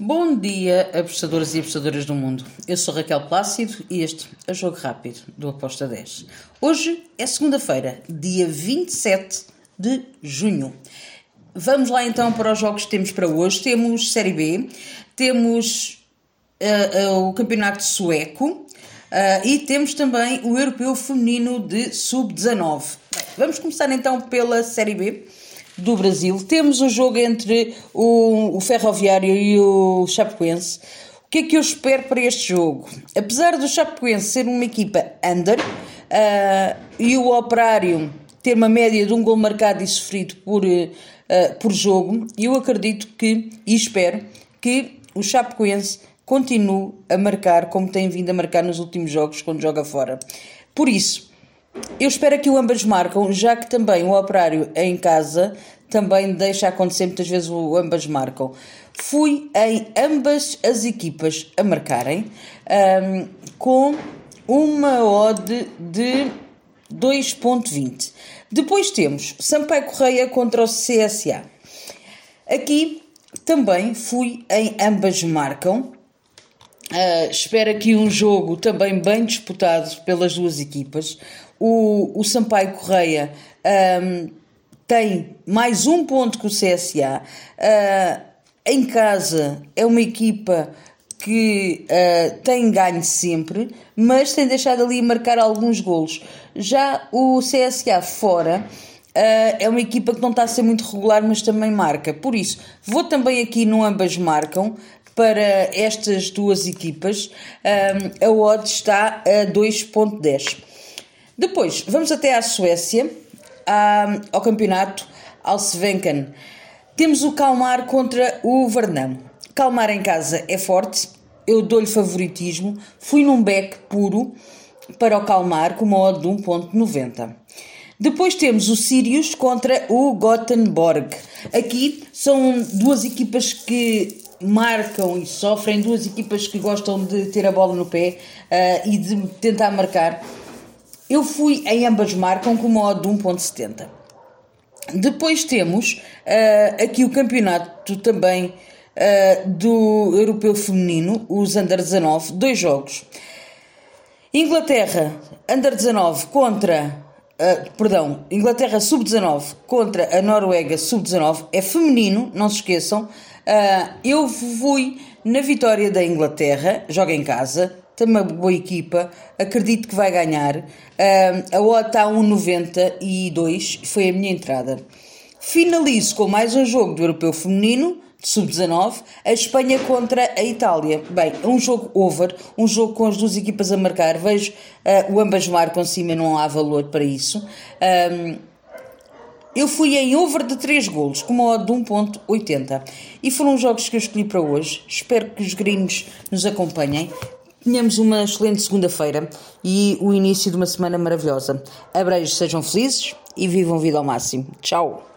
Bom dia, apostadores e apostadoras do mundo. Eu sou Raquel Plácido e este é o Jogo Rápido do Aposta 10. Hoje é segunda-feira, dia 27 de junho. Vamos lá então para os jogos que temos para hoje. Temos Série B, temos uh, uh, o Campeonato Sueco uh, e temos também o Europeu Feminino de Sub-19. Vamos começar então pela Série B do Brasil. Temos o jogo entre o, o Ferroviário e o Chapecoense. O que é que eu espero para este jogo? Apesar do Chapecoense ser uma equipa under uh, e o Operário ter uma média de um gol marcado e sofrido por, uh, por jogo, eu acredito que e espero que o Chapecoense continue a marcar como tem vindo a marcar nos últimos jogos quando joga fora. Por isso, eu espero que o ambas marcam, já que também o operário em casa também deixa acontecer muitas vezes o ambas marcam. Fui em ambas as equipas a marcarem um, com uma odd de 2.20. Depois temos Sampaio Correia contra o CSA. Aqui também fui em ambas marcam. Uh, espero aqui um jogo também bem disputado pelas duas equipas. O, o Sampaio Correia um, tem mais um ponto que o CSA. Uh, em casa é uma equipa que uh, tem ganho sempre, mas tem deixado ali marcar alguns golos. Já o CSA fora uh, é uma equipa que não está a ser muito regular, mas também marca. Por isso, vou também aqui no ambas marcam para estas duas equipas. A odd está a 2.10. Depois, vamos até à Suécia, ao campeonato Alsvenken. Temos o Calmar contra o Vernam. Calmar em casa é forte, eu dou-lhe favoritismo. Fui num back puro para o Calmar com uma odd de 1.90. Depois temos o Sirius contra o Gothenburg. Aqui são duas equipas que marcam e sofrem, duas equipas que gostam de ter a bola no pé uh, e de tentar marcar. Eu fui em ambas marcam com uma odd de 1.70. Depois temos uh, aqui o campeonato também uh, do Europeu Feminino, os Under 19, dois jogos. Inglaterra Under 19 contra. Uh, perdão, Inglaterra Sub-19 contra a Noruega Sub-19 é feminino, não se esqueçam. eu fui na vitória da Inglaterra, joga em casa, tem uma boa equipa, acredito que vai ganhar. Uh, a OTA está a 1,92, foi a minha entrada. Finalizo com mais um jogo do Europeu Feminino, sub-19, a Espanha contra a Itália. Bem, um jogo over, um jogo com as duas equipas a marcar. Vejo uh, o ambas marcam cima, não há valor para isso. Um, eu fui em over de 3 golos, com uma odd de 1.80. E foram os jogos que eu escolhi para hoje. Espero que os gringos nos acompanhem. Tenhamos uma excelente segunda-feira e o início de uma semana maravilhosa. Abreijos, sejam felizes e vivam vida ao máximo. Tchau!